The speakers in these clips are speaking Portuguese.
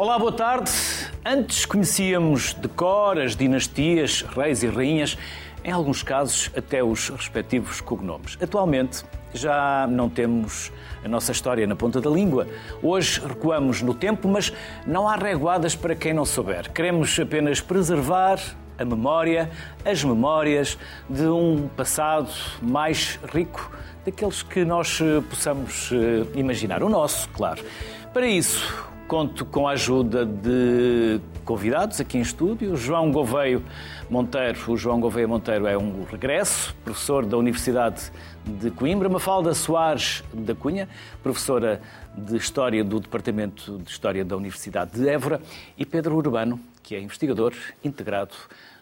Olá, boa tarde. Antes conhecíamos de cor as dinastias, reis e rainhas, em alguns casos até os respectivos cognomes. Atualmente já não temos a nossa história na ponta da língua. Hoje recuamos no tempo, mas não há reguadas para quem não souber. Queremos apenas preservar a memória, as memórias de um passado mais rico daqueles que nós possamos eh, imaginar. O nosso, claro. Para isso, Conto com a ajuda de convidados aqui em estúdio. João Gouveio Monteiro. O João Gouveia Monteiro é um regresso, professor da Universidade de Coimbra. Mafalda Soares da Cunha, professora de História do Departamento de História da Universidade de Évora. E Pedro Urbano, que é investigador integrado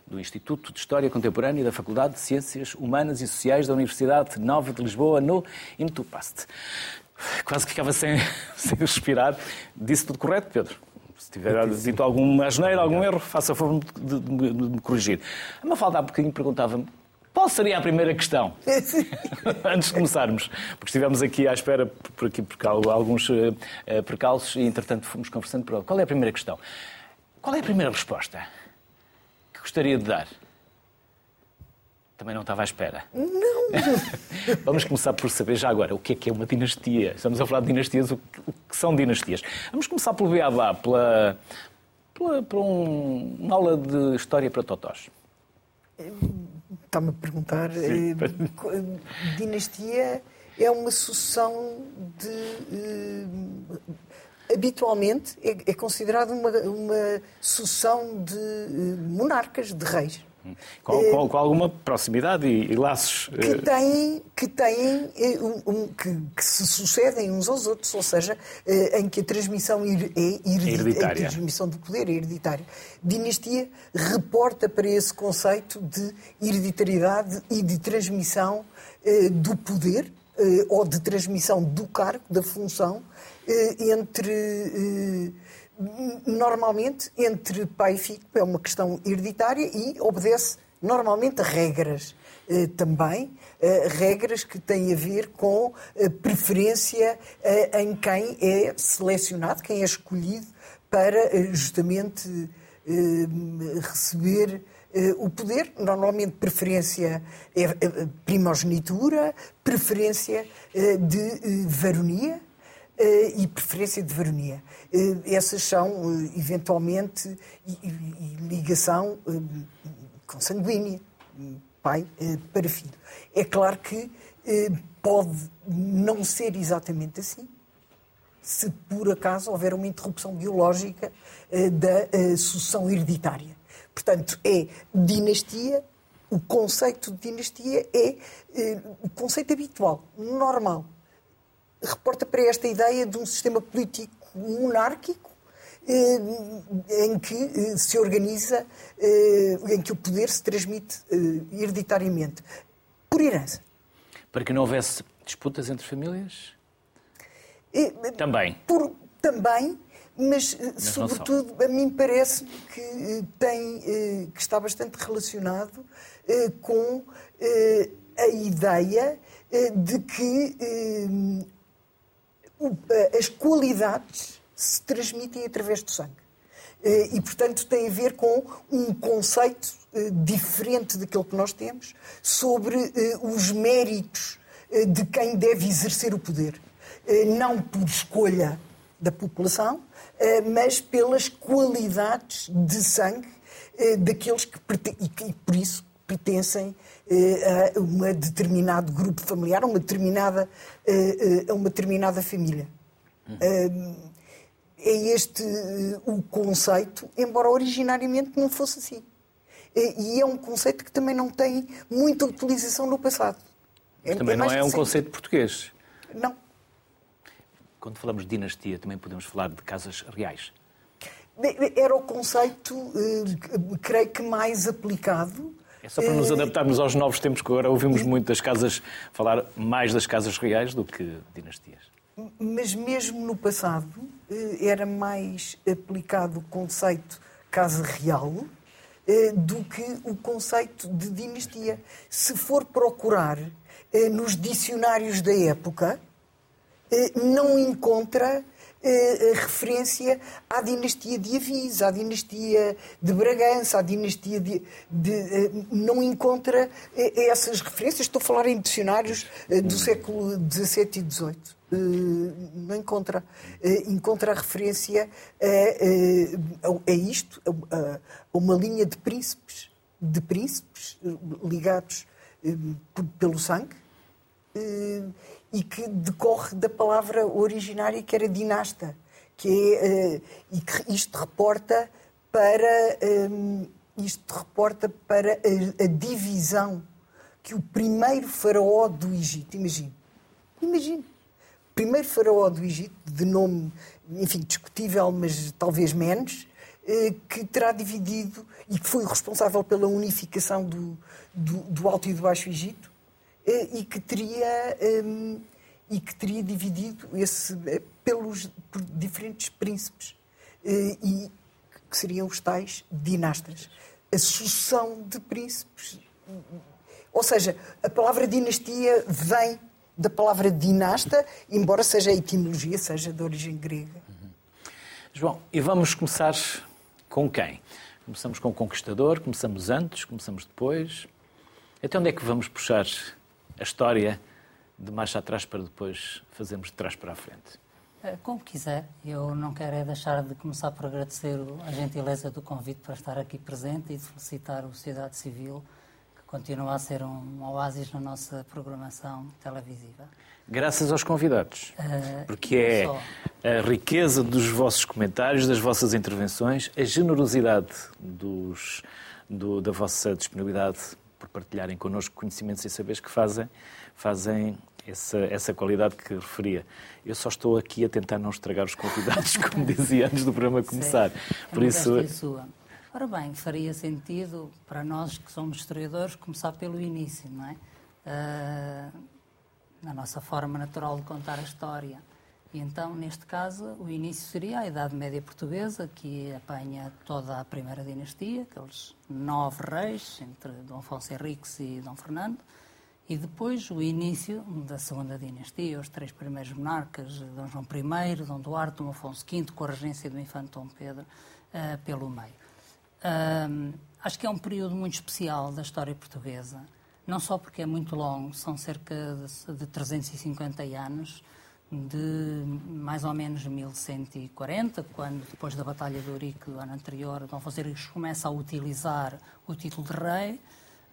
do Instituto de História Contemporânea da Faculdade de Ciências Humanas e Sociais da Universidade Nova de Lisboa, no IMTUPAST. Quase que ficava sem, sem respirar. Disse tudo correto, Pedro? Se tiver dito alguma asneira, algum erro, faça favor de, de, de, me corrigir. A Mafalda há bocadinho perguntava-me qual seria a primeira questão? Antes de começarmos, porque estivemos aqui à espera por aqui por alguns uh, percalços e, entretanto, fomos conversando por Qual é a primeira questão? Qual é a primeira resposta que gostaria de dar? Também não estava à espera. Não. Vamos começar por saber já agora o que é que é uma dinastia. Estamos a falar de dinastias, o que são dinastias. Vamos começar pelo beabá, pela, pela, por um, uma aula de história para totós. Está-me a perguntar. Sim. Eh, dinastia é uma sucessão de. Eh, habitualmente é, é considerada uma, uma sucessão de eh, monarcas, de reis. Com, com, com, alguma proximidade e, e laços. Que eh, têm, que, têm eh, um, um, que, que, se sucedem uns aos outros, ou seja, eh, em que a transmissão é hereditária. A transmissão do poder é hereditária. Dinastia reporta para esse conceito de hereditariedade e de transmissão do poder ou de transmissão do cargo, da função, entre normalmente entre pai e filho é uma questão hereditária e obedece normalmente a regras eh, também, eh, regras que têm a ver com a preferência eh, em quem é selecionado, quem é escolhido para eh, justamente eh, receber eh, o poder, normalmente preferência é primogenitura, preferência de varonia, e preferência de varonia. Essas são, eventualmente, e, ligação consanguínea, pai para filho. É claro que pode não ser exatamente assim, se por acaso houver uma interrupção biológica da sucessão hereditária. Portanto, é dinastia, o conceito de dinastia é o conceito habitual, normal, reporta para esta ideia de um sistema político monárquico eh, em que eh, se organiza, eh, em que o poder se transmite hereditariamente, por herança. Para que não houvesse disputas entre famílias? Também. Por, também, mas, mas sobretudo a mim parece que tem que está bastante relacionado com a ideia de que as qualidades se transmitem através do sangue. Eh, e, portanto, tem a ver com um conceito eh, diferente daquele que nós temos sobre eh, os méritos de quem deve exercer o poder. Não por escolha da população, mas pelas qualidades de sangue daqueles que, e por isso pertencem eh, a um determinado grupo familiar, a uma determinada, eh, eh, a uma determinada família. É este o conceito, embora originariamente não fosse assim. E é um conceito que também não tem muita utilização no passado. Mas também é não é um conceito português. Não. Quando falamos de dinastia, também podemos falar de casas reais. Era o conceito, creio que mais aplicado é só para nos adaptarmos aos novos tempos, que agora ouvimos muito das casas, falar mais das casas reais do que dinastias. Mas mesmo no passado eh, era mais aplicado o conceito casa real eh, do que o conceito de dinastia. Se for procurar eh, nos dicionários da época, não encontra eh, referência à dinastia de Avis, à dinastia de Bragança, à dinastia de. de eh, não encontra eh, essas referências. Estou a falar em dicionários eh, do século XVII e XVIII. Eh, não encontra. Eh, encontra a referência a, a, a isto, a, a, uma linha de príncipes, de príncipes ligados pelo sangue e que decorre da palavra originária que era dinasta, que é, uh, e que isto reporta para eh, isto reporta para a, a, divisão que o primeiro faraó do Egito, imagine, imagine, primeiro faraó do Egito, de nome, enfim, discutível, mas talvez menos, uh, que terá dividido e que foi responsável pela unificação do, do, do Alto e do Baixo Egito, e que teria um, e que teria dividido esse eh, pelos por diferentes príncipes e que seriam os tais dinastas. A sucessão de príncipes. Ou seja, a palavra dinastia vem da palavra dinasta, embora seja a etimologia, seja de origem grega. João, e vamos começar com quem? Começamos com o conquistador, começamos antes, começamos depois. Até onde é que vamos puxar a história de marcha atrás para depois fazermos de trás para a frente? Eh, como quiser. Eu não quero é deixar de começar por agradecer a gentileza do convite para estar aqui presente e de felicitar a sociedade civil, que continua a ser um oásis na nossa programação televisiva. Graças aos convidados, uh, porque é a riqueza dos vossos comentários, das vossas intervenções, a generosidade dos, do, da vossa disponibilidade por partilharem connosco conhecimentos e saberes que fazem, fazem essa, essa qualidade que referia. Eu só estou aqui a tentar não estragar os convidados, como dizia antes do programa começar. Sim, Por isso. É sua. Ora bem, faria sentido para nós que somos historiadores começar pelo início, não é? Uh, na nossa forma natural de contar a história. Então, neste caso, o início seria a Idade Média Portuguesa, que apanha toda a primeira dinastia, aqueles nove reis, entre Dom Afonso Henriques e Dom Fernando, e depois o início da segunda dinastia, os três primeiros monarcas, Dom João I, Dom Duarte, Dom Afonso V, com a regência do infante Dom Pedro, uh, pelo meio. Uh, acho que é um período muito especial da história portuguesa, não só porque é muito longo, são cerca de, de 350 anos, de mais ou menos 1140, quando, depois da Batalha de Ourique do ano anterior, Dom Henriques começa a utilizar o título de rei,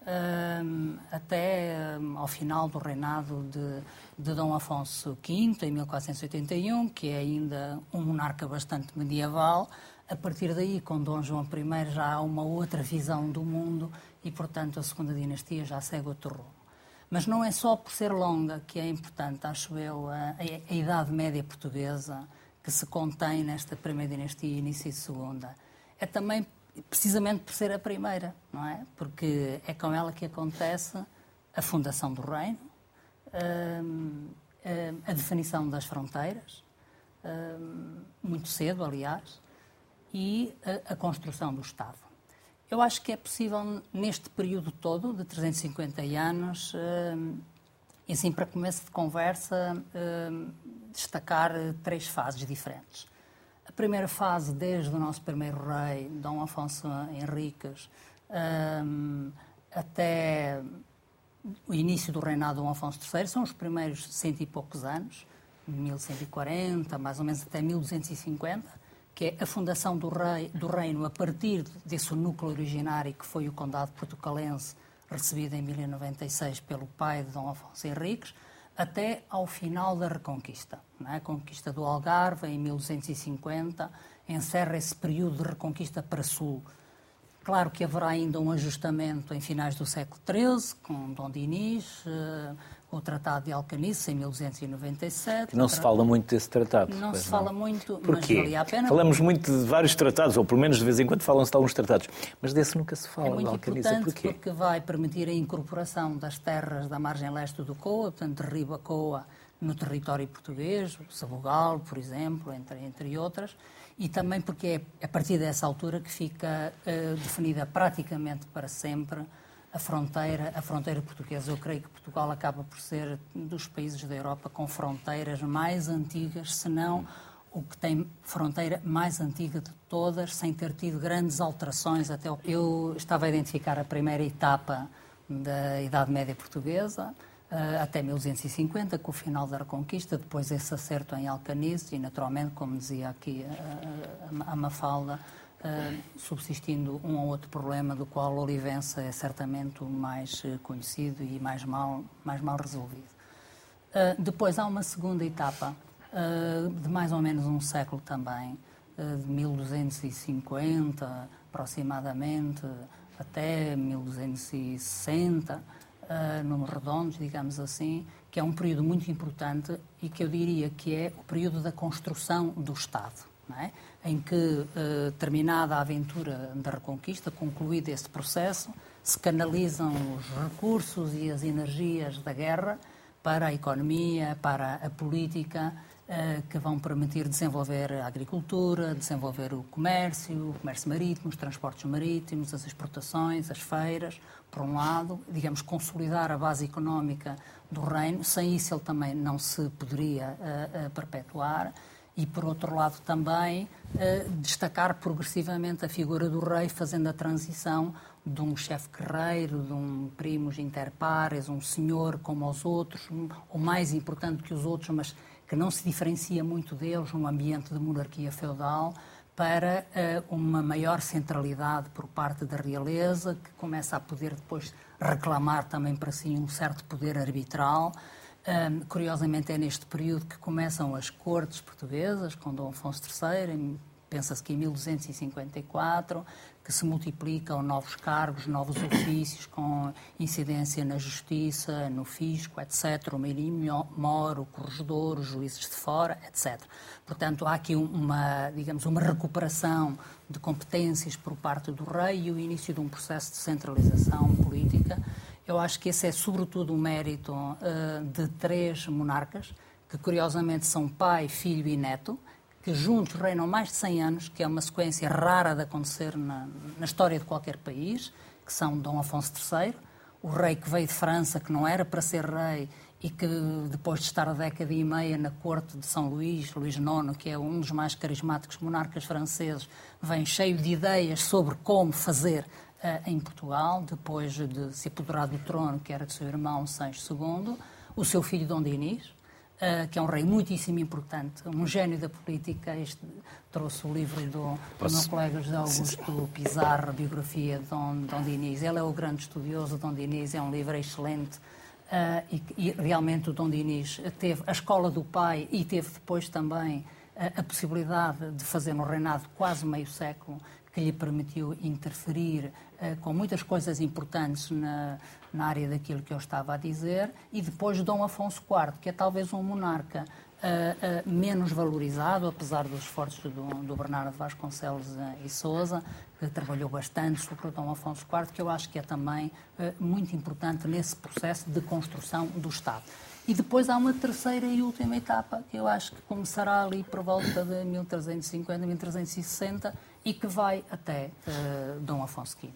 um, até um, ao final do reinado de, de Dom Afonso V, em 1481, que é ainda um monarca bastante medieval. A partir daí, com Dom João I, já há uma outra visão do mundo e, portanto, a segunda dinastia já segue outro rumo. Mas não é só por ser longa que é importante, acho eu, a, a Idade Média Portuguesa que se contém nesta primeira dinastia e início de segunda. É também precisamente por ser a primeira, não é? Porque é com ela que acontece a fundação do reino, hum, hum, a definição das fronteiras, hum, muito cedo, aliás, e a construção do Estado. Eu acho que é possível, neste período todo, de 350 anos, e assim, para começo de conversa, hum, destacar três fases diferentes. A primeira fase, desde o nosso primeiro rei, Dom Afonso Henriques, até o início do reinado de Dom Afonso III, são os primeiros cento e poucos anos, 1140, mais ou menos até 1250 que é a fundação do, rei, do reino a partir desse núcleo originário que foi o condado portucalense, recebido em 1096 pelo pai de Dom Afonso Henriques, até ao final da Reconquista. É? A conquista do Algarve, em 1250, encerra esse período de reconquista para sul. Claro que haverá ainda um ajustamento em finais do século XIII, com Dom Dinis, eh, o Tratado de Alcanice, em 1297. Não se fala muito desse tratado. Não se fala muito, Porquê? mas valia a pena. Falamos muito de vários tratados, ou pelo menos de vez em quando falam-se de alguns tratados, mas desse nunca se fala, é muito Alcanice. importante Porquê? porque vai permitir a incorporação das terras da margem leste do Coa, portanto, de Ribacoa, no território português, Sabugal, por exemplo, entre, entre outras, e também porque é a partir dessa altura que fica uh, definida praticamente para sempre a fronteira, a fronteira portuguesa. Eu creio que Portugal acaba por ser dos países da Europa com fronteiras mais antigas, se não o que tem fronteira mais antiga de todas, sem ter tido grandes alterações até o... Eu estava a identificar a primeira etapa da Idade Média Portuguesa, uh, até 1250, com o final da Reconquista, depois esse acerto em Alcanice e, naturalmente, como dizia aqui uh, a Mafalda, subsistindo um ou outro problema, do qual Olivença é certamente o mais conhecido e mais mal, mais mal resolvido. depois há uma segunda etapa, de mais ou menos um século também, de 1250 aproximadamente até 1260, uh, números redondos, digamos assim, que é um período muito importante e que eu diria que é o período da construção do Estado. É? Em que, uh, terminada a aventura da Reconquista, concluído esse processo, se canalizam os recursos e as energias da guerra para a economia, para a política, uh, que vão permitir desenvolver a agricultura, desenvolver o comércio, o comércio marítimo, os transportes marítimos, as exportações, as feiras, por um lado, digamos, consolidar a base económica do reino, sem isso ele também não se poderia uh, uh, perpetuar, e por outro lado também uh, destacar progressivamente a figura do rei, fazendo a transição de um chefe guerreiro, de um primos inter pares, um senhor como os outros, um, o mais importante que os outros, mas que não se diferencia muito deles, um ambiente de monarquia feudal, para uh, uma maior centralidade por parte da realeza, que começa a poder depois reclamar também para si um certo poder arbitral. Um, curiosamente, é neste período que começam as cortes portuguesas, com Dom Afonso III, pensa-se que em 1254, que se multiplicam novos cargos, novos ofícios, com incidência na justiça, no fisco, etc., o meirinho mor, o corregedor, os juízes de fora, etc. Portanto, há aqui uma, digamos, uma recuperação de competências por parte do rei e o início de um processo de centralização política. Eu acho que esse é, sobretudo, o mérito uh, de três monarcas, que curiosamente são pai, filho e neto, que juntos reinam mais de 100 anos, que é uma sequência rara de acontecer na, na história de qualquer país, que são Dom Afonso III, o rei que veio de França, que não era para ser rei e que depois de estar a década e meia na corte de São Luís, Luís IX, que é um dos mais carismáticos monarcas franceses, vem cheio de ideias sobre como fazer em Portugal, depois de se apoderar do trono, que era de seu irmão Sancho II, o seu filho Dom Dinis, Uh, que é um rei muitíssimo importante, um gênio da política. Este, trouxe o livro do, do meu colega José Augusto Pizarro, a biografia de Dom, Dom Diniz. Ele é o grande estudioso, Dom Diniz é um livro excelente. Uh, e, e, realmente o Dom Diniz teve a escola do pai e teve depois também uh, a possibilidade de fazer no reinado quase meio século que lhe permitiu interferir uh, com muitas coisas importantes na, na área daquilo que eu estava a dizer, e depois Dom Afonso IV, que é talvez um monarca uh, uh, menos valorizado, apesar dos esforços do, do Bernardo Vasconcelos e Souza, que trabalhou bastante sobre o Dom Afonso IV, que eu acho que é também muito importante nesse processo de construção do Estado. E depois há uma terceira e última etapa, que eu acho que começará ali por volta de 1350, 1360 e que vai até uh, Dom Afonso V,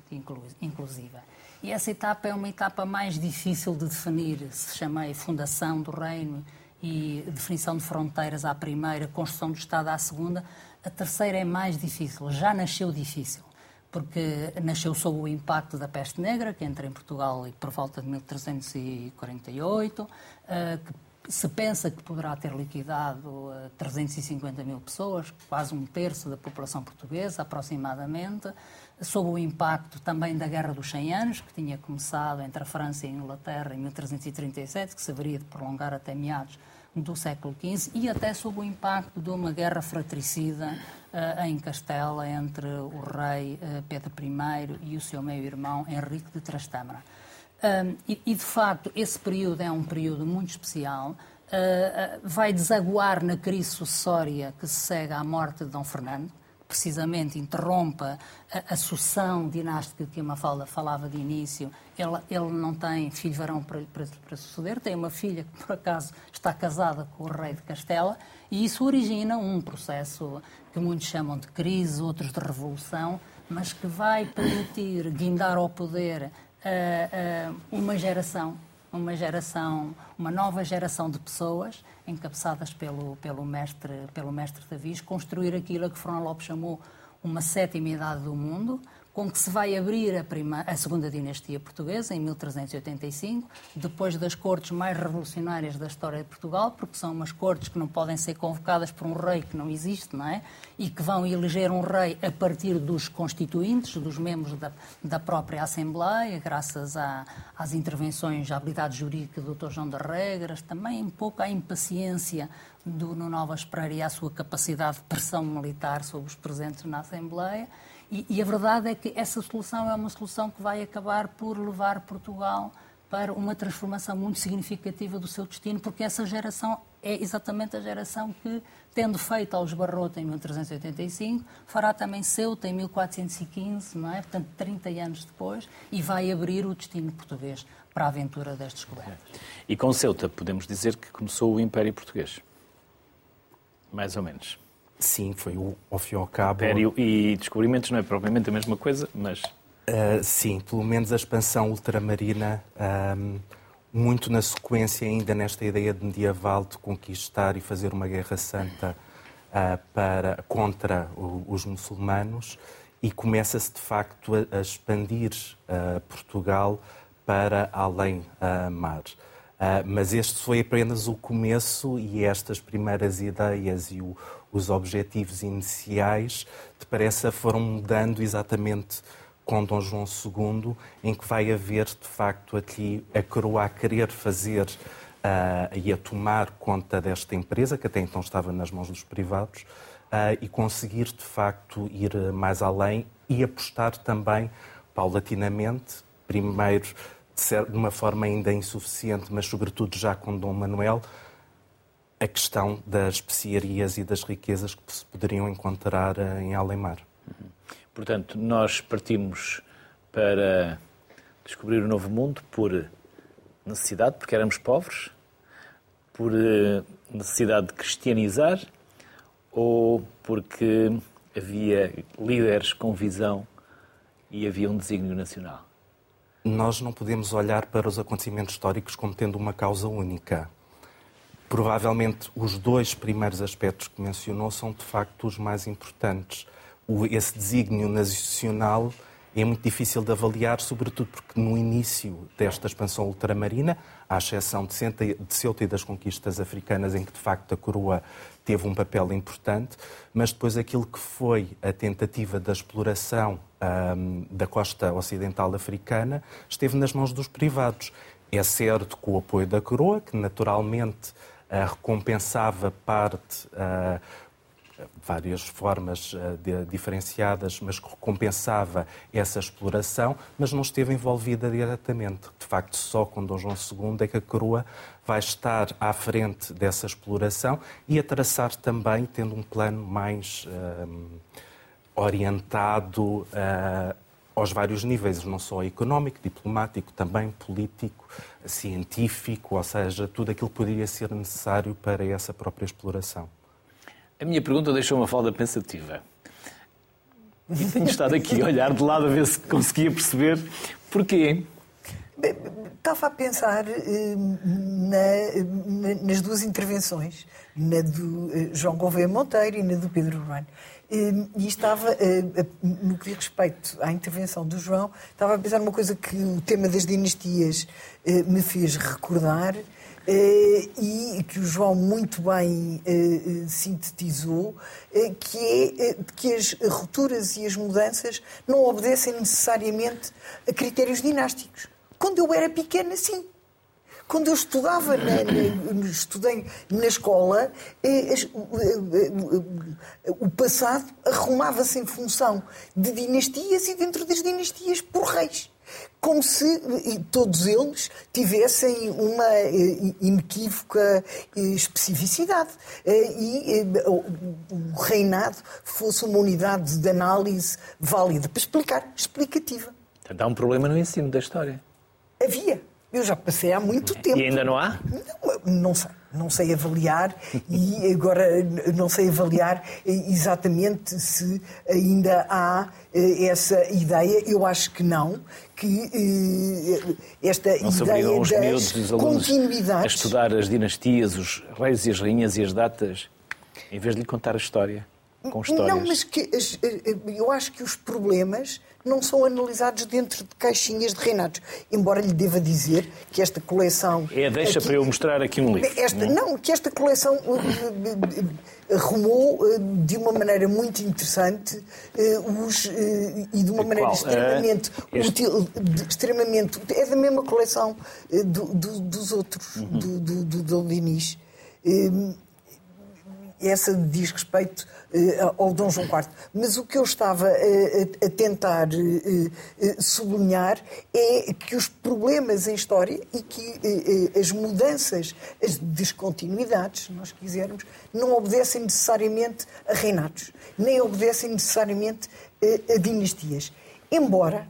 inclusive. E essa etapa é uma etapa mais difícil de definir, se chamei fundação do reino e definição de fronteiras à primeira, construção do Estado à segunda. A terceira é mais difícil, já nasceu difícil, porque nasceu sob o impacto da peste negra, que entra em Portugal por volta de 1348, eh, que se pensa que poderá ter liquidado 350 mil pessoas, quase um terço da população portuguesa, aproximadamente, sob o impacto também da Guerra dos 100 Anos, que tinha começado entre a França e a Inglaterra em 1337, que se haveria de prolongar até meados do século XV, e até sob o impacto de uma guerra fratricida uh, em Castela entre o rei uh, Pedro I e o seu meio-irmão Henrique de Trastâmara. E, de facto, esse período é um período muito especial. Uh, vai desaguar na crise sucessória que se segue à morte de Dom Fernando, precisamente interrompa a, a sucessão dinástica que a Mafalda falava de início. Ele, ele não tem filho varão para, para, para, suceder, tem uma filha que, por acaso, está casada com o rei de Castela, e isso origina um processo que muitos chamam de crise, outros de revolução, mas que vai permitir guindar ao poder uh, uma geração uma geração, uma nova geração de pessoas encabeçadas pelo, pelo mestre, pelo mestre Davis, construir aquilo a que Fernão Lopes chamou uma sétima idade do mundo, com que se vai abrir a, prima, a segunda dinastia portuguesa, em 1385, depois das cortes mais revolucionárias da história de Portugal, porque são umas cortes que não podem ser convocadas por um rei que não existe, não é? E que vão eleger um rei a partir dos constituintes, dos membros da, da própria Assembleia, graças a, às intervenções, à habilidade jurídica do Dr. João das Regras, também um pouco à impaciência do Nuno Novas Pereira e à sua capacidade de pressão militar sobre os presentes na Assembleia. E, e, a verdade é que essa solução é uma solução que vai acabar por levar Portugal para uma transformação muito significativa do seu destino, porque essa geração é exatamente a geração que, tendo feito aos Barrote em 1385, fará também Ceuta em 1415, não é? Portanto, 30 anos depois, e vai abrir o destino português para a aventura das descobertas. E com Ceuta podemos dizer que começou o Império Português. Mais ou menos. Sim, foi o, ao fim e ao cabo. Império e descobrimentos não é propriamente a mesma coisa, mas. Uh, sim, pelo menos a expansão ultramarina, um, muito na sequência, ainda nesta ideia de medieval de conquistar e fazer uma guerra santa uh, para, contra o, os muçulmanos, e começa-se de facto a, a expandir uh, Portugal para além mar. Uh, mas este foi apenas o começo e estas primeiras ideias e o, os objetivos iniciais, parece, foram mudando exatamente com Dom João II, em que vai haver, de facto, aqui a coroa a querer fazer uh, e a tomar conta desta empresa, que até então estava nas mãos dos privados, uh, e conseguir, de facto, ir mais além e apostar também, paulatinamente, primeiro de uma forma ainda insuficiente, mas sobretudo já com Dom Manuel, a questão das especiarias e das riquezas que se poderiam encontrar eh, em Alemar. Portanto, nós partimos para descobrir o novo mundo por necessidade, porque éramos pobres, por eh, necessidade de cristianizar ou porque havia líderes com visão e havia um desígnio nacional? Nós não podemos olhar para os acontecimentos históricos como tendo uma causa única. Provavelmente os dois primeiros aspectos que mencionou são de facto os mais importantes. O, esse desígnio nacional é muito difícil de avaliar, sobretudo porque no início desta expansão ultramarina, à exceção de Ceuta e das conquistas africanas, em que de facto a coroa teve um papel importante, mas depois aquilo que foi a tentativa da exploração um, da costa ocidental africana esteve nas mãos dos privados. É certo com o apoio da coroa, que naturalmente uh, recompensava parte, uh, várias formas uh, de, diferenciadas, mas que recompensava essa exploração, mas não esteve envolvida diretamente. De facto, só com Dom João II é que a coroa vai estar à frente dessa exploração e a traçar também, tendo um plano mais orientado aos vários níveis, não só económico, diplomático, também político, científico, ou seja, tudo aquilo que poderia ser necessário para essa própria exploração. A minha pergunta deixou uma falda pensativa. E tenho estado aqui a olhar de lado a ver se conseguia perceber porquê. Estava a pensar eh, na, nas duas intervenções, na do eh, João Gouveia Monteiro e na do Pedro Urbano. E estava, eh, no que diz respeito à intervenção do João, estava a pensar numa coisa que o tema das dinastias eh, me fez recordar eh, e que o João muito bem sintetizou, que é que as rupturas e as mudanças não obedecem necessariamente a critérios dinásticos. Quando eu era pequena, sim. Quando eu estudava, na, na, estudei na escola, eh, o passado arrumava-se em função de dinastias e dentro das dinastias por reis como se todos eles tivessem uma eh, inequívoca eh, especificidade e o reinado fosse uma unidade de análise válida para explicar, explicativa. Portanto, há um problema no ensino da história. Havia. Eu já passei há muito tempo. E ainda não há? Não, não sei. não sei avaliar e agora não sei avaliar exatamente se ainda há eh, essa ideia. Eu acho que não, que eh, esta não ideia os das miúdos, dos continuidades... a estudar as dinastias, os reis e as rainhas e as datas, em vez de lhe contar a história com histórias. Não, mas que, eu acho que os problemas não são analisados dentro de caixinhas de reinados. Embora lhe deva dizer que esta coleção. É, deixa aqui, para eu mostrar aqui um livro. Esta, não? não, que esta coleção uh, uh, uh, arrumou de uma maneira muito interessante os, e de uma maneira extremamente este... útil, extremamente. É da mesma coleção do, do, dos outros, uhum. do, do, do, do Dinis essa diz respeito uh, ao Dom João IV. Mas o que eu estava uh, a tentar uh, sublinhar é que os problemas em história e que as mudanças, as descontinuidades, se nós quisermos, não obedecem necessariamente a reinatos, nem obedecem necessariamente a dinastias. Embora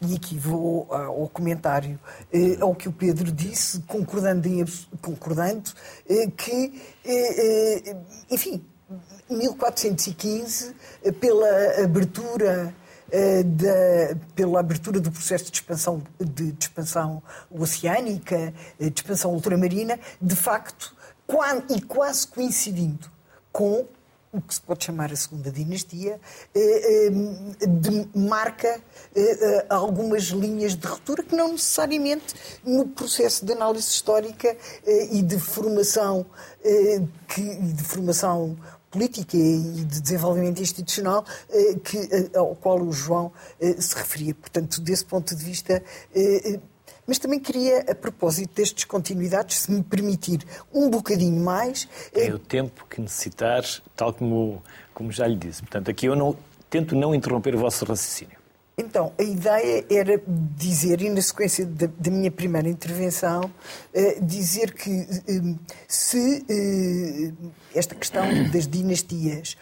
e aqui vou ao comentário eh, ao que o Pedro disse, concordando, em, concordando eh, que, eh, enfim, 1415, eh, pela abertura da, pela abertura do processo de expansão, de, de expansão oceânica, de expansão ultramarina, de facto, quando, e quase coincidindo com o que se pode chamar a segunda dinastia, eh, eh, marca eh, algumas linhas de ruptura que não necessariamente no processo de análise histórica e de formação, de formação política e de desenvolvimento institucional que, ao qual o João se referia. Portanto, desse ponto de vista, mas também queria, a propósito destes continuidades, se me permitir um bocadinho mais. É o tempo que necessitar, tal como, como já lhe disse. Portanto, aqui eu não, tento não interromper o vosso raciocínio. Então, a ideia era dizer, e na sequência da, da minha primeira intervenção, uh, dizer que uh, se esta questão das dinastias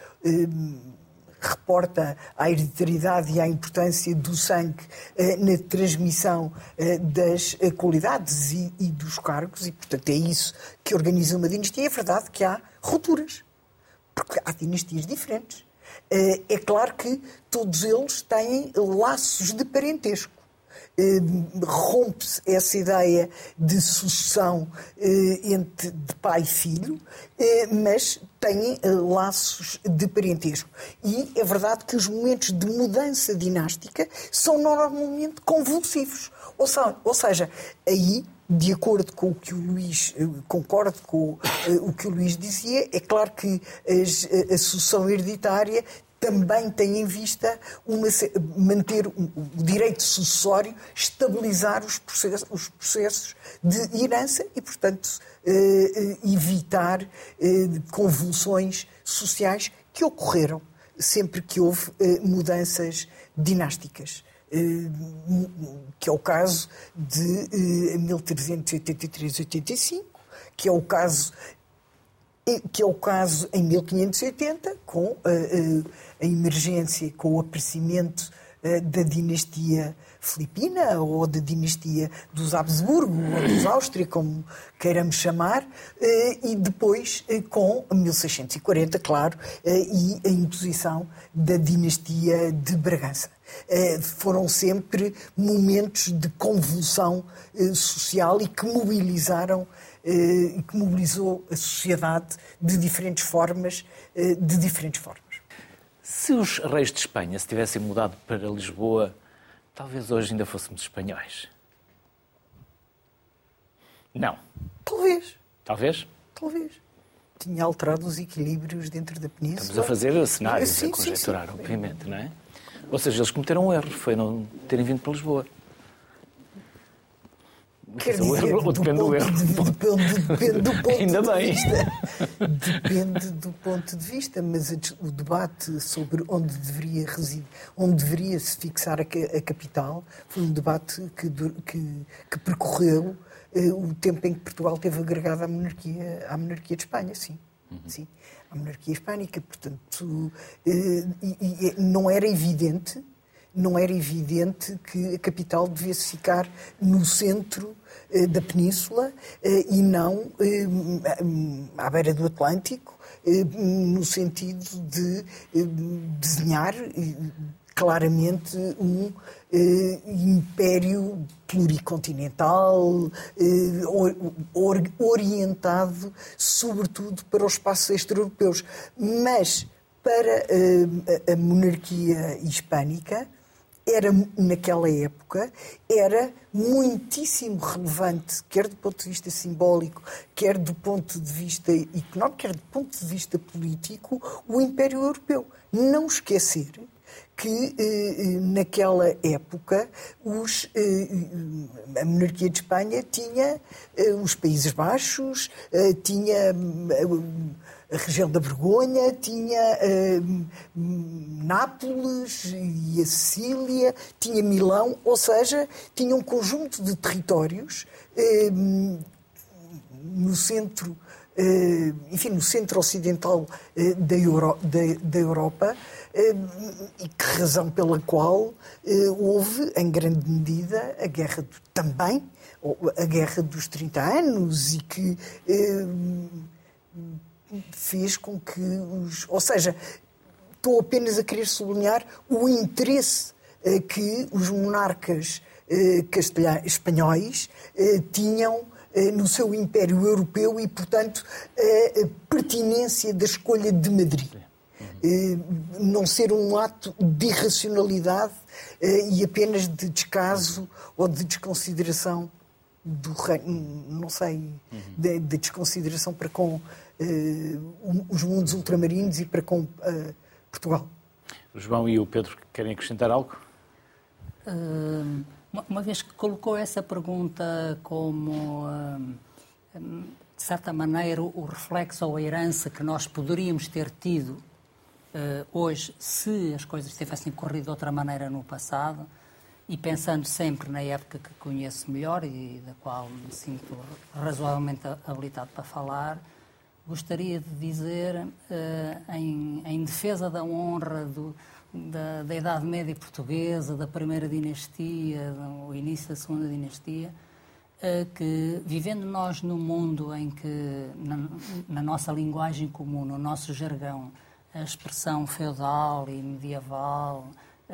reporta à hereditariedade e à importância do sangue eh, na transmissão eh, das eh, qualidades e, e, dos cargos, e portanto é isso que organiza uma dinastia. É verdade que há rupturas, porque há dinastias diferentes. É claro que todos eles têm laços de parentesco. Eh, rompe-se essa ideia de sucessão eh, entre de pai e filho, eh, mas têm laços de parentesco. E é verdade que os momentos de mudança dinástica são normalmente convulsivos. Ou seja, aí de acordo com o que o Luís, concordo com o que o Luís dizia, é claro que a sucessão hereditária também tem em vista uma, manter o direito sucessório, estabilizar os processos, os processos de herança e, portanto, eh, eh, evitar eh, convulsões sociais que ocorreram sempre que houve mudanças dinásticas. Que é o caso de 1383-85, que é o caso que é o caso em 1580, com a, a, a emergência, com o aparecimento da dinastia filipina ou da dinastia dos Habsburgo ou dos Áustria, como queiramos chamar, e depois com 1640, claro, e a imposição da dinastia de Bragança. Foram sempre momentos de convulsão social e que mobilizaram e que mobilizou a sociedade de diferentes formas, de diferentes formas. Se os reis de Espanha se tivessem mudado para Lisboa, talvez hoje ainda fôssemos espanhóis. Não. Talvez. Talvez? Talvez. Tinha alterado os equilíbrios dentro da península. Estamos a fazer cenários, sim, a conjecturar, sim, sim. obviamente, não é? Ou seja, eles cometeram um erro, foi não terem vindo para Lisboa. Quer dizer, erro, depende do erro. Depende, depende do ponto Ainda de bem. vista. Depende do ponto de vista, mas o debate sobre onde deveria residir, onde deveria se fixar a, a capital, foi um debate que, que, que percorreu eh, o tempo em que Portugal teve agregado à monarquia, à monarquia de Espanha, sim. Uhum. sim à monarquia hispânica. Portanto, eh, e, e, não era evidente não era evidente que a capital devesse ficar no centro da península e não à beira do Atlântico, no sentido de desenhar claramente um eh, império pluricontinental, eh, or, orientado sobretudo para os espaços extra-europeus. Mas para eh, a monarquia hispânica, era, naquela época, era muitíssimo relevante, quer do ponto de vista simbólico, quer do ponto de vista económico, quer do ponto de vista político, o Império Europeu. Não esquecer que eh, naquela época os, eh, a monarquia de Espanha tinha eh, os Países Baixos, tinha a região da Vergonha, tinha Nápoles e a Sicília, tinha Milão, ou seja, tinha um conjunto de territórios no centro enfim, no centro ocidental da, Euro, da, da Europa, e que razão pela qual houve, em grande medida, a guerra do, também, a guerra dos 30 anos e que fez com que os. Ou seja, estou apenas a querer sublinhar o interesse que os monarcas espanhóis tinham no seu Império Europeu e, portanto, a pertinência da escolha de Madrid. Eh, não ser um ato de irracionalidade eh, e apenas de descaso ou de desconsideração do reino, não sei, de, de desconsideração para com os mundos ultramarinos e para com uh, Portugal. O João e o Pedro querem acrescentar algo? Uh, uma vez que colocou essa pergunta como, de certa maneira, o reflexo ou a herança que nós poderíamos ter tido uh, hoje, se as coisas tivessem corrido de outra maneira no passado, e pensando sempre na época que conheço melhor e da qual me sinto razoavelmente habilitado para falar, gostaria de dizer, uh, em, em, defesa da honra do, da, da, Idade Média portuguesa, da primeira dinastia, do início da segunda dinastia, uh, que vivendo nós num mundo em que, na, na nossa linguagem comum, no nosso jargão, a expressão feudal e medieval uh,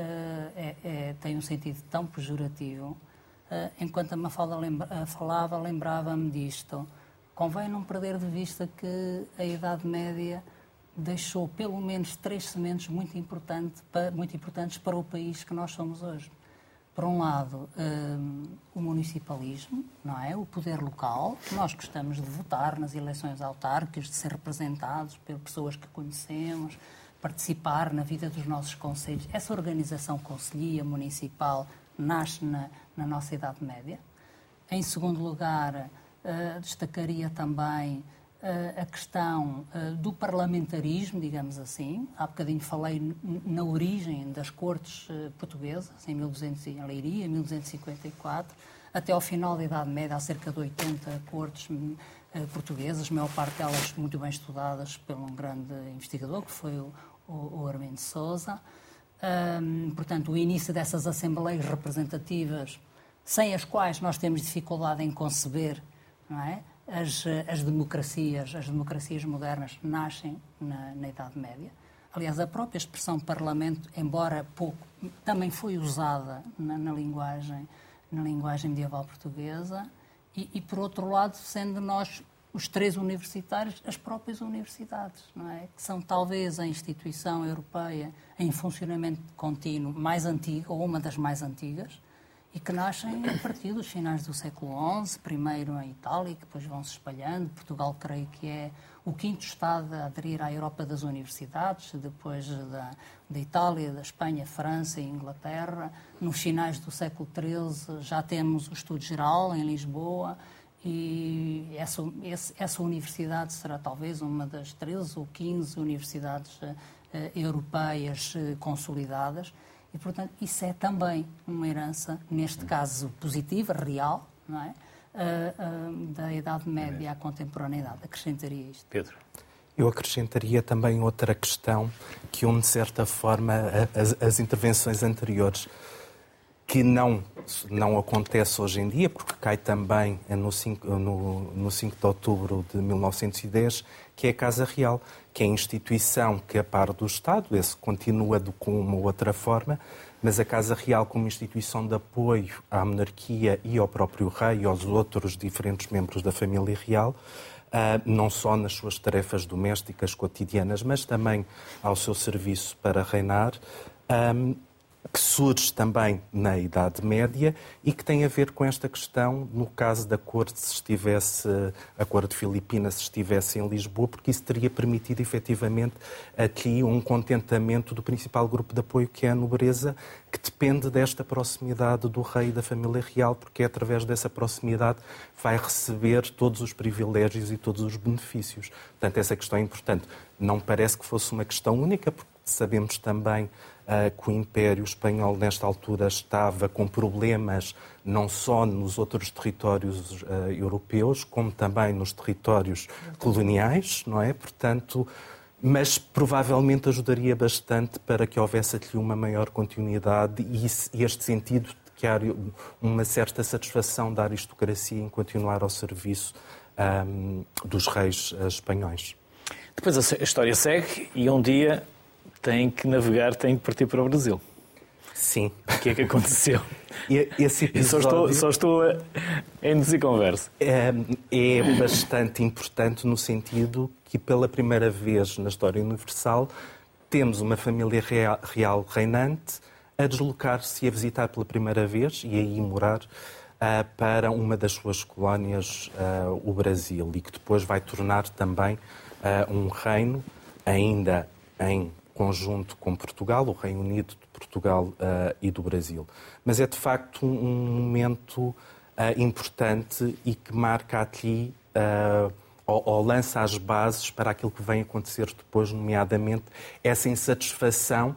é, é, tem um sentido tão pejorativo. Enquanto a Mafalda lembra, falava, lembrava-me disto. Convém não perder de vista que a Idade Média deixou pelo menos três sementes muito, importante, muito importantes para o país que nós somos hoje por um lado, um, o municipalismo, não é? O poder local. Nós gostamos de votar nas eleições autárquicas, de ser representados por pessoas que conhecemos, participar na vida dos nossos conselhos. Essa organização conselhia municipal nasce na, na nossa Idade Média. Em segundo lugar, uh, destacaria também uh, a questão uh, do parlamentarismo, digamos assim. Há bocadinho falei na origem das cortes portuguesas, em 1200 em Leiria, em 1254. Até ao final da Idade Média, há cerca de 80 cortes portuguesas, a maior parte delas muito bem estudadas por um grande investigador, que foi o, o, o Armindo Souza. Um, portanto, o início dessas assembleias representativas, sem as quais nós temos dificuldade em conceber, é? as, as democracias, as democracias modernas nascem na, na Idade Média. Aliás, a própria expressão parlamento, embora pouco, também foi usada na, na linguagem, na linguagem medieval portuguesa. E, e, por outro lado, sendo nós os três universitários, as próprias universidades, não é? Que são talvez a instituição europeia em funcionamento contínuo mais antiga, ou uma das mais antigas, e que nascem a partir dos finais do século XI, primeiro em Itália, que depois vão se espalhando. Portugal, creio que é o quinto Estado a aderir à Europa das universidades, depois da, da Itália, da Espanha, França e Inglaterra. Nos finais do século XIII já temos o Estudo Geral em Lisboa e essa, essa universidade será talvez uma das 13 ou 15 universidades uh, europeias uh, consolidadas e, portanto, isso é também uma herança, neste caso positiva, real, não é? Uh, uh, da Idade Média à contemporaneidade. Acrescentaria isto. Pedro. Eu acrescentaria também outra questão que une, de certa forma, as, as intervenções anteriores, que não, não acontece hoje em dia, porque cai também no 5, no, no 5 de outubro de 1910, que é a Casa Real, que é a instituição que, a par do Estado, esse continua de, com uma outra forma, mas a Casa Real, como instituição de apoio à monarquia e ao próprio rei e aos outros diferentes membros da família real, Uh, não só nas suas tarefas domésticas cotidianas, mas também ao seu serviço para reinar. Um, que surge também na Idade Média e que tem a ver com esta questão, no caso da corte, se estivesse, a corte filipina se estivesse em Lisboa, porque isso teria permitido efetivamente aqui um contentamento do principal grupo de apoio, que é a nobreza, que depende desta proximidade do rei e da família real, porque é através dessa proximidade vai receber todos os privilégios e todos os benefícios. Portanto, essa questão é importante. Não parece que fosse uma questão única, porque sabemos também uh, que o Império Espanhol, nesta altura, estava com problemas não só nos outros territórios uh, europeus, como também nos territórios coloniais, não é? Portanto, mas provavelmente ajudaria bastante para que houvesse aqui uma maior continuidade e este sentido de que há uma certa satisfação da aristocracia em continuar ao serviço um, dos reis espanhóis. Depois a história segue e um dia tem que navegar, tem que partir para o Brasil. Sim. O que é que aconteceu? Esse episódio... Só estou, só estou a, induzir conversa. É, é bastante importante no sentido que, pela primeira vez na história universal, temos uma família real, real reinante a deslocar-se e a visitar pela primeira vez e aí morar uh, para uma das suas colónias, uh, o Brasil, e que depois vai tornar também uh, um reino ainda em conjunto com Portugal, o Reino Unido de Portugal uh, e do Brasil. Mas é de facto um, momento uh, importante e que marca aqui uh, ou, ou, lança as bases para aquilo que vem acontecer depois, nomeadamente essa insatisfação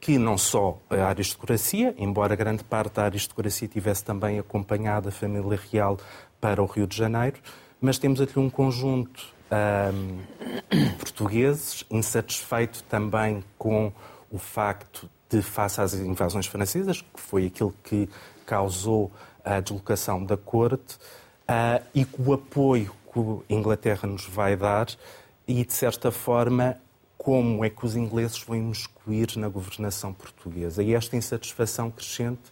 que não só a aristocracia, embora grande parte da aristocracia tivesse também acompanhado a família real para o Rio de Janeiro, mas temos aqui um conjunto um, portugueses, insatisfeito também com o facto de, face às invasões francesas, que foi aquilo que causou a deslocação da corte, uh, e com o apoio que a Inglaterra nos vai dar, e de certa forma, como é que os ingleses vão imiscuir na governação portuguesa. E esta insatisfação crescente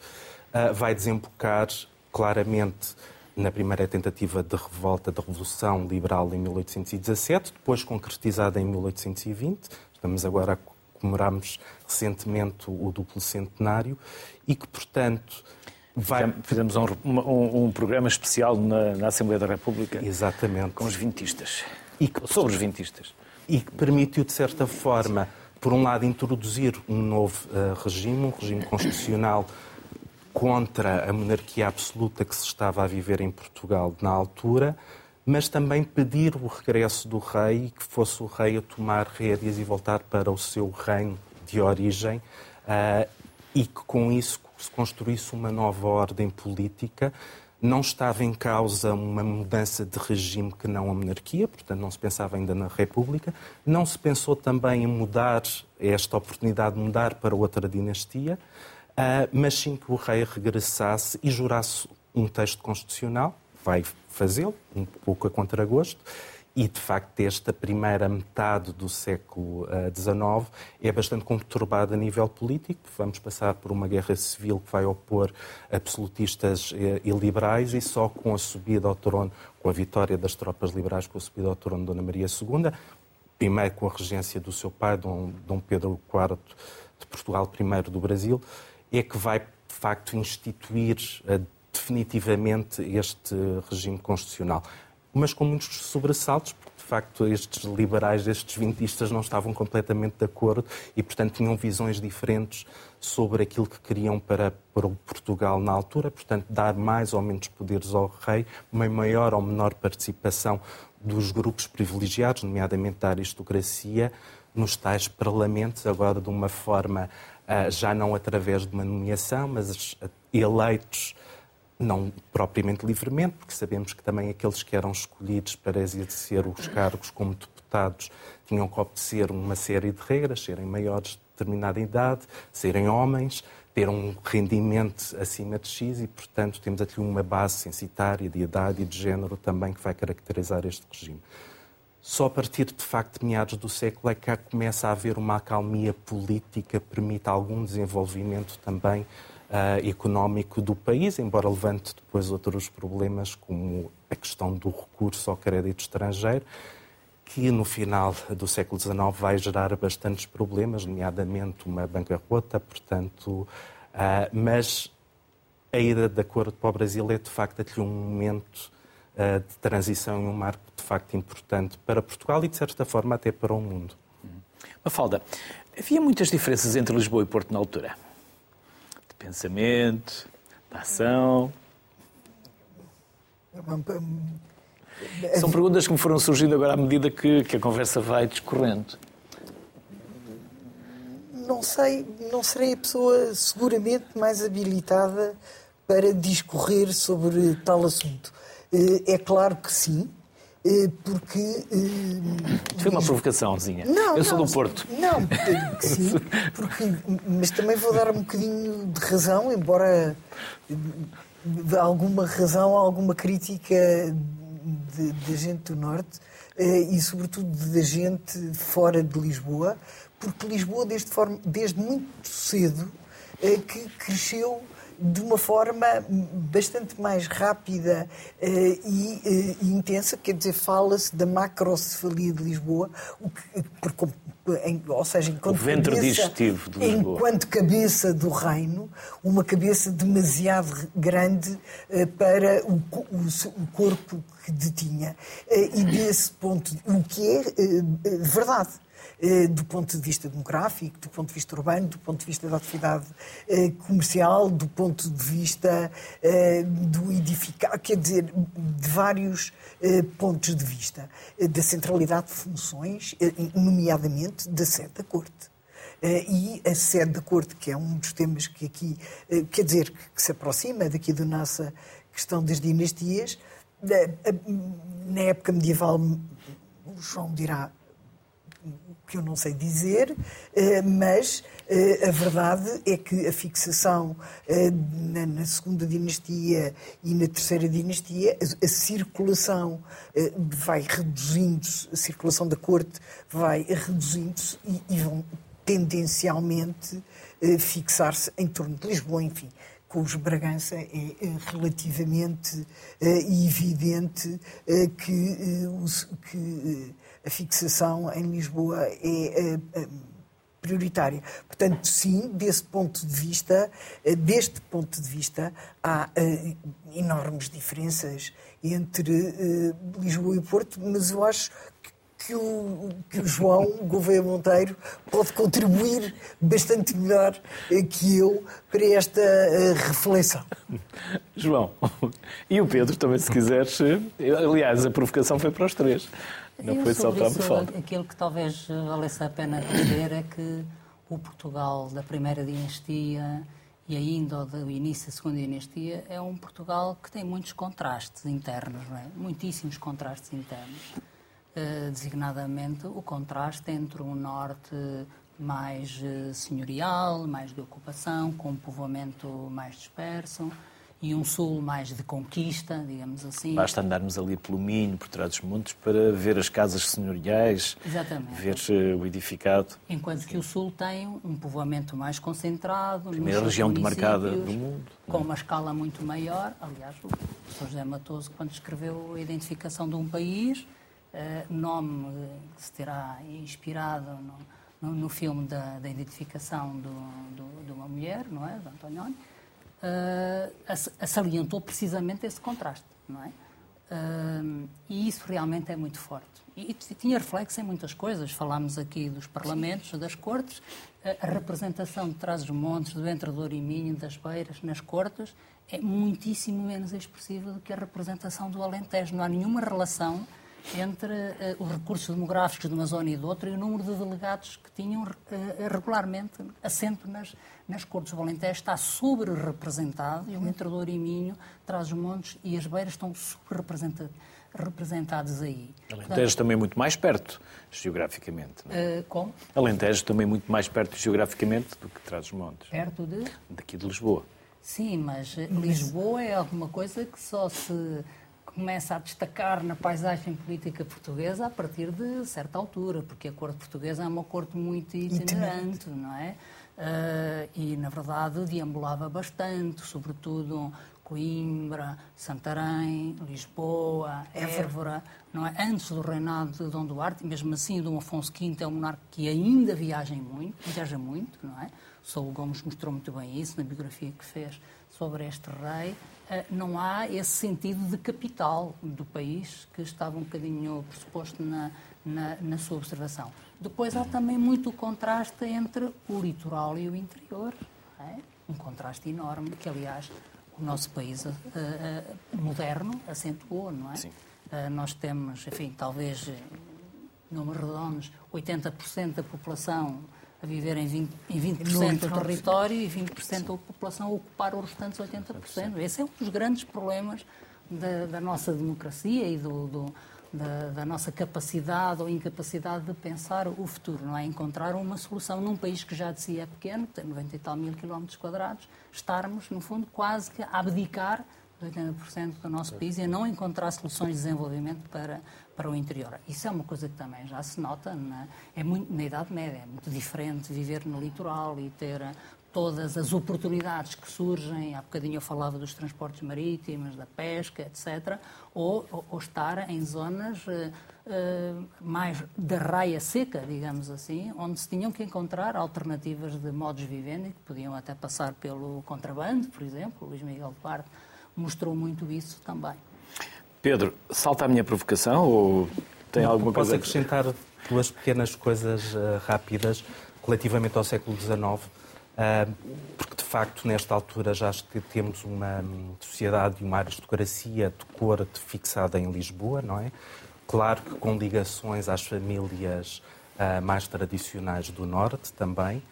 uh, vai desembocar claramente na primeira tentativa de revolta da Revolução Liberal em 1817, depois concretizada em 1820. Estamos agora a comemorarmos recentemente o duplo centenário e que, portanto, vai... Fizemos um, um, um programa especial na, na, Assembleia da República Exatamente. com os vintistas. E que, sobre os vintistas. E que permitiu, de certa forma, por um lado, introduzir um novo uh, regime, um regime constitucional contra a monarquia absoluta que se estava a viver em Portugal na altura, mas também pedir o regresso do rei e que fosse o rei a tomar rédeas e voltar para o seu reino de origem uh, e que com isso se construísse uma nova ordem política. Não estava em causa uma mudança de regime que não a monarquia, portanto não se pensava ainda na República. Não se pensou também em mudar esta oportunidade de mudar para outra dinastia. Uh, mas sim que o rei regressasse e jurasse um texto constitucional, vai fazê-lo, um pouco a contragosto, e de facto esta primeira metade do século XIX uh, é bastante conturbada a nível político. Vamos passar por uma guerra civil que vai opor absolutistas uh, e liberais e só com a subida ao trono, com a vitória das tropas liberais, com a subida ao trono de Dona Maria II, primeiro com a regência do seu pai, Dom, Dom Pedro IV de Portugal, primeiro do Brasil, é que vai, de facto, instituir uh, definitivamente este regime constitucional. Mas com muitos sobressaltos, porque, de facto, estes liberais, estes vintistas não estavam completamente de acordo e, portanto, tinham visões diferentes sobre aquilo que queriam para, para o Portugal na altura, portanto, dar mais ou menos poderes ao rei, uma maior ou menor participação dos grupos privilegiados, nomeadamente da aristocracia, nos tais parlamentos, agora de uma forma já não através de uma nomeação, mas eleitos não propriamente livremente, porque sabemos que também aqueles que eram escolhidos para exercer os cargos como deputados tinham que obedecer uma série de regras, serem maiores de determinada idade, serem homens, ter um rendimento acima de X e, portanto, temos aqui uma base censitária de idade e de género também que vai caracterizar este regime. Só a partir, de facto, de meados do século é que começa a haver uma acalmia política, permite algum desenvolvimento também uh, económico do país, embora levante depois outros problemas, como a questão do recurso ao crédito estrangeiro, que no final do século XIX vai gerar bastantes problemas, nomeadamente uma bancarrota, portanto, uh, mas a ida da cor para o Brasil é de facto aqui um momento de transição e um marco de facto importante para Portugal e de certa forma até para o mundo. Mafalda, havia muitas diferenças entre Lisboa e Porto na altura? De pensamento, de ação? São perguntas que me foram surgindo agora à medida que, que a conversa vai discorrendo. Não sei, não serei a pessoa seguramente mais habilitada para discorrer sobre tal assunto. Eh, é claro que sim, eh, porque. Eh, Foi uma provocaçãozinha. Não, Eu sou não, do Porto. Não, sim, porque, mas também vou dar um bocadinho de razão, embora de alguma razão, alguma crítica da gente do Norte e, sobretudo, da gente fora de Lisboa, porque Lisboa, desde, forma, desde muito cedo, que cresceu de uma forma bastante mais rápida uh, e, uh, intensa, quer dizer, fala-se da macrocefalia de Lisboa, o que, por, em, ou seja, enquanto cabeça, enquanto cabeça do reino, uma cabeça demasiado grande uh, para o, o, o, corpo que detinha. e desse ponto, o que é verdade eh, do ponto de vista demográfico, do ponto de vista urbano, do ponto de vista da atividade eh, comercial, do ponto de vista eh, do edificar, quer dizer, de vários pontos de vista, da centralidade de funções, nomeadamente da sede da Corte. E a sede da Corte, que é um dos temas que aqui, quer dizer, que se aproxima daqui da nossa questão das dinastias, na época medieval, o João dirá que eu não sei dizer, eh, mas eh, a verdade é que a fixação eh, na segunda dinastia e na terceira dinastia, a circulação vai reduzindo-se, a circulação da corte vai reduzindo-se e vão tendencialmente fixar-se em torno de Lisboa, enfim com os Bragança é relativamente evidente que, que a fixação em Lisboa é, é prioritária. Portanto, sim, desse ponto de vista, eh, deste ponto de vista, há enormes diferenças entre Lisboa e Porto, mas eu acho que o, que o João Gouveia Monteiro pode contribuir bastante melhor que eu para esta reflexão. João, e o Pedro também, se quiseres. Aliás, a provocação foi para os três. Não Eu foi só para isso, falta. Aquilo que talvez valesse a pena dizer é que o Portugal da primeira dinastia e ainda do início da segunda dinastia é um Portugal que tem muitos contrastes internos, é? muitíssimos contrastes internos. Uh, designadamente o contraste entre um norte mais uh, senhorial, mais de ocupação, com um povoamento mais disperso, e um sul mais de conquista, digamos assim. Basta andarmos ali pelo Minho, por trás dos montes, para ver as casas senhoriais, Exatamente. ver eh, o edificado. Enquanto que o sul tem um povoamento mais concentrado, primeira região demarcada do mundo, com uma escala muito maior. Aliás, o Sr. José Matoso, quando escreveu a identificação de um país, eh, nome que se terá inspirado no, no, no filme da, da identificação do, do, de uma mulher, não é, de Antonioni, uh, salientou precisamente esse contraste, não é? Uh, e isso realmente é muito forte. E, e tinha reflexo em muitas coisas. Falámos aqui dos parlamentos, das cortes, a representação de Trás-os-Montes, do Entrador e Minho, das Beiras, nas cortes, é muitíssimo menos expressiva do que a representação do Alentejo. Não há nenhuma relação entre uh, os recursos demográficos de uma zona e de outra e o número de delegados que tinham uh, regularmente assento nas, nas Cortes. O Alentejo está sobre-representado e o Entrador e Minho, traz os montes e as beiras estão super-representados representados aí. Alentejo Portanto, também muito mais perto, geograficamente. Uh, como? Alentejo também muito mais perto geograficamente do que traz os montes. Perto de? Daqui de Lisboa. Sim, mas Lisboa é alguma coisa que só se começa a destacar na paisagem política portuguesa a partir de certa altura, porque a corte portuguesa é uma corte muito itinerante, não é? Uh, e, na verdade, deambulava bastante, sobretudo Coimbra, Santarém, Lisboa, Évora, não é? antes do reinado de Dom Duarte, mesmo assim Dom Afonso V é um monarca que ainda viaja muito, viaja muito, não é? Saul Gomes mostrou muito bem isso na biografia que fez sobre este rei. Eh, não há esse sentido de capital do país que estava um bocadinho pressuposto na, na, na sua observação. Depois há também muito contraste entre o litoral e o interior. É? Um contraste enorme que, aliás, o nosso país uh, uh, moderno acentuou, não é? Sim. Uh, nós temos, enfim, talvez, números redondos, 80% da população a viver em 20%, em 20 do território e 20% da população a ocupar os restantes 80%. Esse é um dos grandes problemas da, da nossa democracia e do, do da, da, nossa capacidade ou incapacidade de pensar o futuro, não é? Encontrar uma solução num país que já de si é pequeno, tem 90 e tal mil quilómetros quadrados, estarmos, no fundo, quase que a abdicar de 80% do nosso país e a não encontrar soluções de desenvolvimento para, para o interior. Isso é uma coisa que também já se nota na, é muito, na Idade Média. É muito diferente viver no litoral e ter todas as oportunidades que surgem, há bocadinho eu falava dos transportes marítimos, da pesca, etc., ou, ou, ou estar em zonas uh, uh, mais da raia seca, digamos assim, onde se tinham que encontrar alternativas de modos de vivenda que podiam até passar pelo contrabando, por exemplo. Luís Miguel Duarte mostrou muito isso também. Pedro, salta a minha provocação ou tem Não, alguma posso coisa? Posso acrescentar duas pequenas coisas uh, rápidas relativamente ao século XIX porque de facto, nesta altura, já que temos uma hum, sociedade e uma aristocracia de corte fixada em Lisboa, não é? Claro que com ligações às famílias uh, mais tradicionais do Norte também.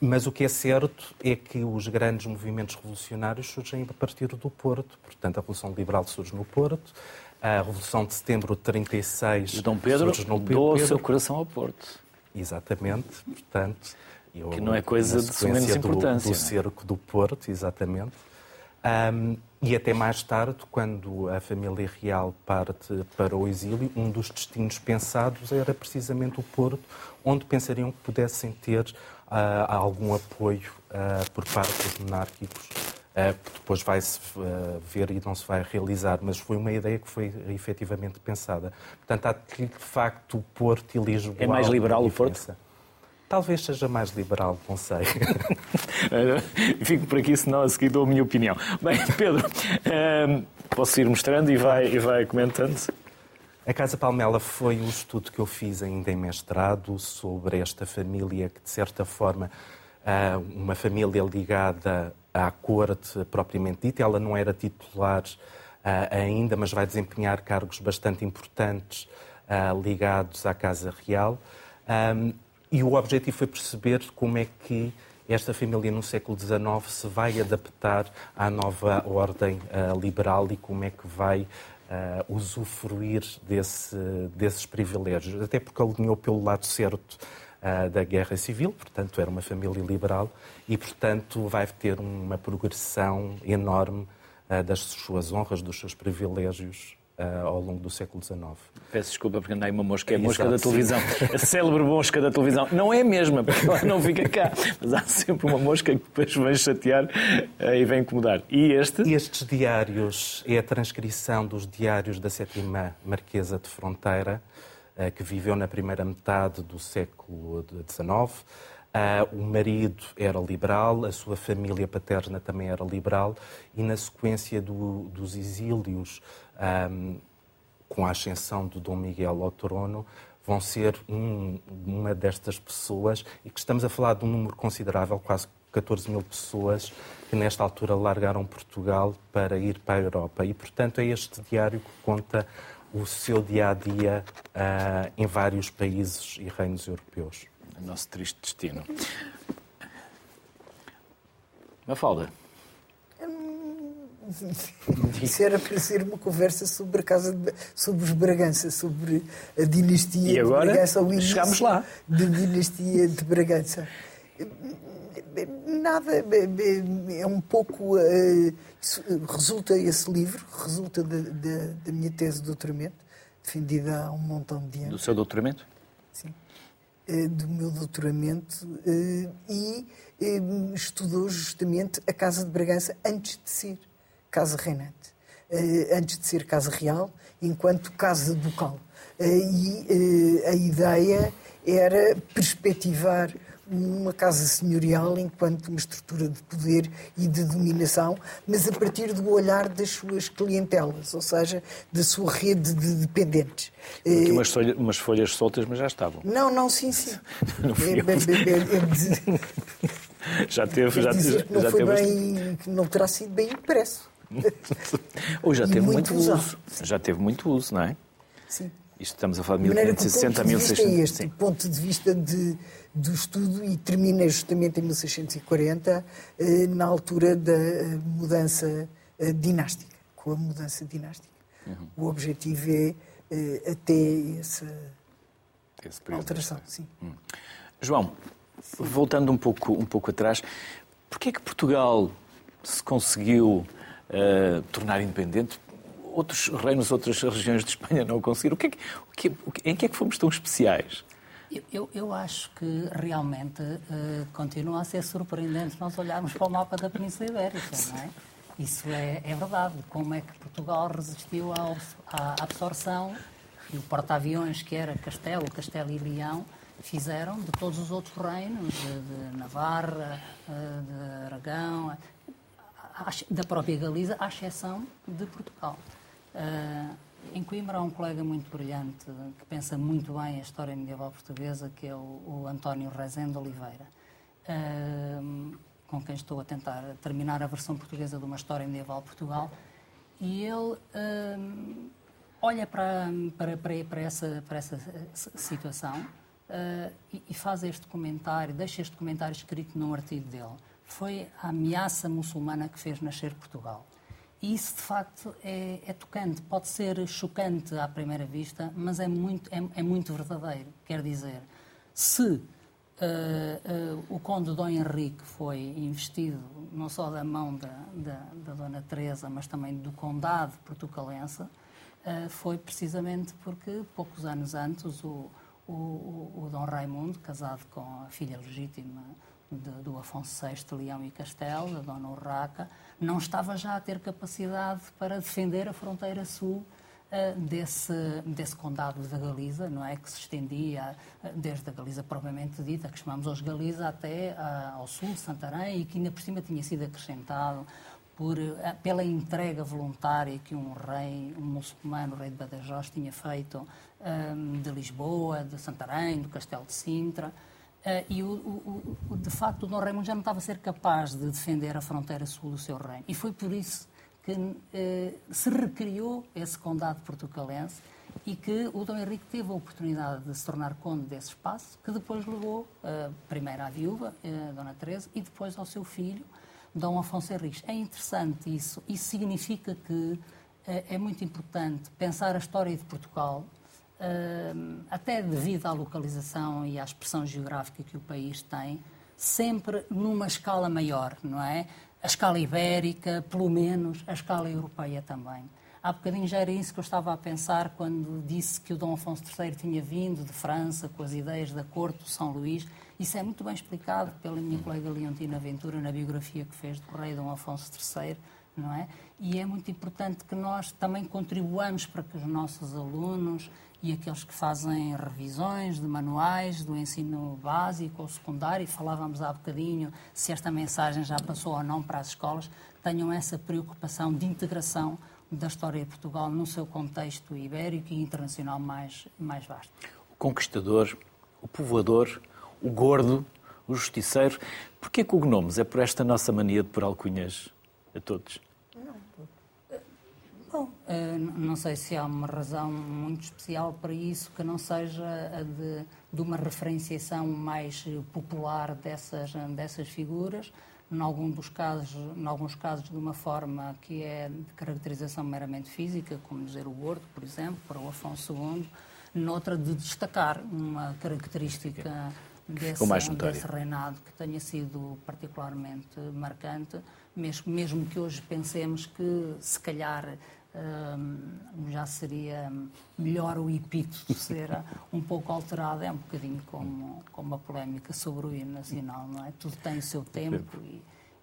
Mas o que é certo é que os grandes movimentos revolucionários surgem a partir do Porto. Portanto, a Revolução Liberal surge no Porto, a Revolução de Setembro de 36 e Dom Pedro surge no Pedro. o seu coração ao Porto. Exatamente, portanto que não é coisa de menos importância. Do, do cerco do Porto, exatamente. Um, e até mais tarde, quando a família real parte para o exílio, um dos destinos pensados era precisamente o Porto, onde pensariam que pudessem ter uh, algum apoio por parte dos monárquicos, que depois vai-se ver e não se vai realizar, mas foi uma ideia que foi efetivamente pensada. Portanto, há de facto o Porto e Lisboa. É mais liberal o Porto? Talvez seja mais liberal, não sei. Fico por aqui, senão a seguir dou a minha opinião. Bem, Pedro, ehm, posso ir mostrando e vai, e vai comentando? A Casa Palmela foi um estudo que eu fiz ainda em mestrado sobre esta família que, de certa forma, uma família ligada à corte propriamente dita. Ela não era titular ainda, mas vai desempenhar cargos bastante importantes ligados à Casa Real. Ehm, e o objetivo foi perceber como é que esta família no século XIX se vai adaptar à nova ordem liberal e como é que vai uh, usufruir desse, desses privilégios. Até porque alinhou pelo lado certo uh, da guerra civil, portanto era uma família liberal e, portanto, vai ter uma progressão enorme das suas honras, dos seus privilégios uh, ao longo do século XIX. Peço desculpa porque andei uma mosca, é a mosca Exato, da televisão. A célebre mosca da televisão. Não é a mesma, porque ela não fica cá, mas há sempre uma mosca que depois vem chatear uh, e vem incomodar. E este? Estes diários é a transcrição dos diários da sétima Marquesa de Fronteira, uh, que viveu na primeira metade do século XIX. Uh, o marido era liberal, a sua família paterna também era liberal, e na sequência do, dos exílios um, com a ascensão de Dom Miguel ao trono, vão ser um, uma destas pessoas, e que estamos a falar de um número considerável, quase 14 mil pessoas, que nesta altura largaram Portugal para ir para a Europa. E, portanto, é este diário que conta o seu dia a dia uh, em vários países e reinos europeus. O nosso triste destino. Mafalda. Isso era para ser uma conversa sobre a casa de, sobre os Bragança, sobre a dinastia e agora, de Bragança, o chegamos lá. da dinastia de Bragança. Nada, é um pouco. Resulta esse livro, resulta da, da, da minha tese de doutoramento, defendida há um montão de anos. Do seu doutoramento? Sim. Do meu doutoramento e estudou justamente a Casa de Bragança antes de ser Casa Reinante, antes de ser Casa Real, enquanto Casa Ducal. E a ideia era perspectivar uma casa senhorial enquanto uma estrutura de poder e de dominação, mas a partir do olhar das suas clientelas, ou seja, da sua rede de dependentes. Aqui umas, folhas, umas folhas soltas, mas já estavam. Não, não, sim, sim. Não fui eu. já teve, já, dizer que não já foi teve. Bem, não terá sido bem impresso. Ou já E teve muito muito, uso. Já teve muito uso, não é? Sim. Isto estamos a falar de De maneira que o 1560 a ponto de vista é 1600. este, Sim. ponto de vista de, do estudo, e termina justamente em 1640, eh, na altura da eh, mudança eh, dinástica, com a mudança dinástica. Uhum. O objetivo é eh, até essa alteração. Sim. João, voltando um pouco, um pouco atrás, porquê é que Portugal se conseguiu eh, tornar independente? Outros reinos, outras regiões de Espanha não conseguiram. O que é que- o que- em que é que fomos tão especiais? Eu, eu, acho que realmente eh, continua a ser surpreendente nós olharmos para o mapa da Península Ibérica, não é? Isso é, é verdade. Como é que Portugal resistiu à, à absorção e o porta-aviões que era Castelo, Castelo e Leão fizeram de todos os outros reinos, de, de Navarra, eh, de Aragão, da própria Galiza, à exceção de Portugal. Ah, em Coimbra há um colega muito brilhante que pensa muito bem a história medieval portuguesa, que é o, o António Rezende Oliveira, ah, com quem estou a tentar terminar a versão portuguesa de uma história medieval Portugal. E ele ah, olha para, para, para, para essa, para essa situação ah, e, e faz este comentário, deixa este comentário escrito num artigo dele. Foi a ameaça muçulmana que fez nascer Portugal. Isso, de facto, é, é tocante. Pode ser chocante à primeira vista, mas é muito, é, é muito verdadeiro. Quer dizer, se eh, eh, o Conde Dom Henrique foi investido não só da mão da, da, da Dona Teresa, mas também do Condado portucalense, eh, foi precisamente porque, poucos anos antes, o, o, o, o Dom Raimundo, casado com a filha legítima de, do Afonso VI Leão e Castelo, a Dona Urraca, não estava já a ter capacidade para defender a fronteira sul eh, desse, desse condado da Galiza, não é? Que se estendia eh, desde a Galiza propriamente dita, que chamamos hoje Galiza, até ah, ao sul de Santarém e que ainda por cima tinha sido acrescentado por, pela entrega voluntária que um rei, um muçulmano, o rei de Badajoz, tinha feito eh, de Lisboa, de Santarém, do Castelo de Sintra. Eh, e, o, o, o, de facto, o Dom Raimundo já não estava a ser capaz de defender a fronteira sul do seu reino. E foi por isso que eh, se recriou esse condado portucalense e que o Dom Henrique teve a oportunidade de se tornar conde desse espaço, que depois levou eh, primeiro à viúva, eh, Dona Teresa, e depois ao seu filho, Dom Afonso Henriques. É interessante isso. Isso significa que é muito importante pensar a história de Portugal Uh, até devido à localização e à expressão geográfica que o país tem, sempre numa escala maior, não é? A escala ibérica, pelo menos, a escala europeia também. Há bocadinho já era isso que eu estava a pensar quando disse que o Dom Afonso III tinha vindo de França com as ideias da corte do São Luís. Isso é muito bem explicado pela minha colega Leontina Ventura na biografia que fez do rei Dom Afonso III, não é? E é muito importante que nós também contribuamos para que os nossos alunos e aqueles que fazem revisões de manuais do ensino básico ou secundário, e falávamos há bocadinho se esta mensagem já passou ou não para as escolas, tenham essa preocupação de integração da história de Portugal no seu contexto ibérico e internacional mais, mais vasto. O conquistador, o povoador, o gordo, o justiceiro. Porquê cognomes? É por esta nossa mania de pôr alcunhas a todos? Eh, não sei se há uma razão muito especial para isso que não seja a de, de uma referenciação mais popular dessas, dessas figuras, em, algum dos casos, em alguns casos de uma forma que é de caracterização meramente física, como dizer o gordo, por exemplo, para o Afonso II, noutra de destacar uma característica desse, desse reinado que tenha sido particularmente marcante, mesmo, mesmo que hoje pensemos que se calhar hum, já seria melhor o epíteto ser um pouco alterado, é um bocadinho como, como a polémica sobre o hino nacional, não é? Tudo tem o seu tempo e,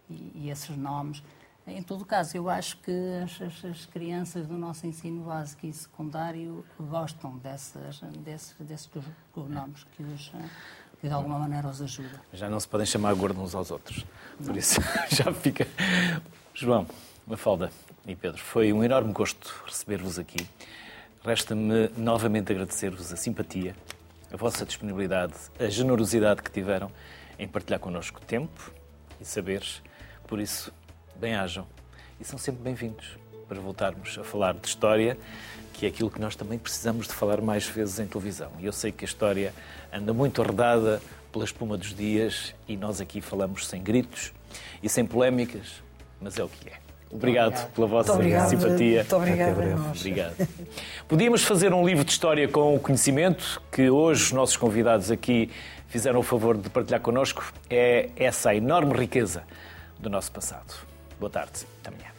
e, e esses nomes. Em todo caso, eu acho que as, as, crianças do nosso ensino básico e secundário gostam dessas, desses, desses nomes que os que de alguma maneira os ajuda. Já não se podem chamar gordo uns aos outros. Por isso já fica. João, Mafalda e Pedro, foi um enorme gosto receber-vos aqui. Resta-me novamente agradecer-vos a simpatia, a vossa disponibilidade, a generosidade que tiveram em partilhar connosco tempo e saberes. Por isso, bem-ajam e são sempre bem-vindos para voltarmos a falar de história, que é aquilo que nós também precisamos de falar mais vezes em televisão. E eu sei que a história anda muito arredada pela espuma dos dias e nós aqui falamos sem gritos e sem polémicas, mas é o que é. Obrigado, obrigado. pela vossa obrigado. simpatia. Muito obrigado. Obrigado. Podíamos fazer um livro de história com o conhecimento que hoje os nossos convidados aqui fizeram o favor de partilhar connosco. É essa a enorme riqueza do nosso passado. Boa tarde. Até amanhã.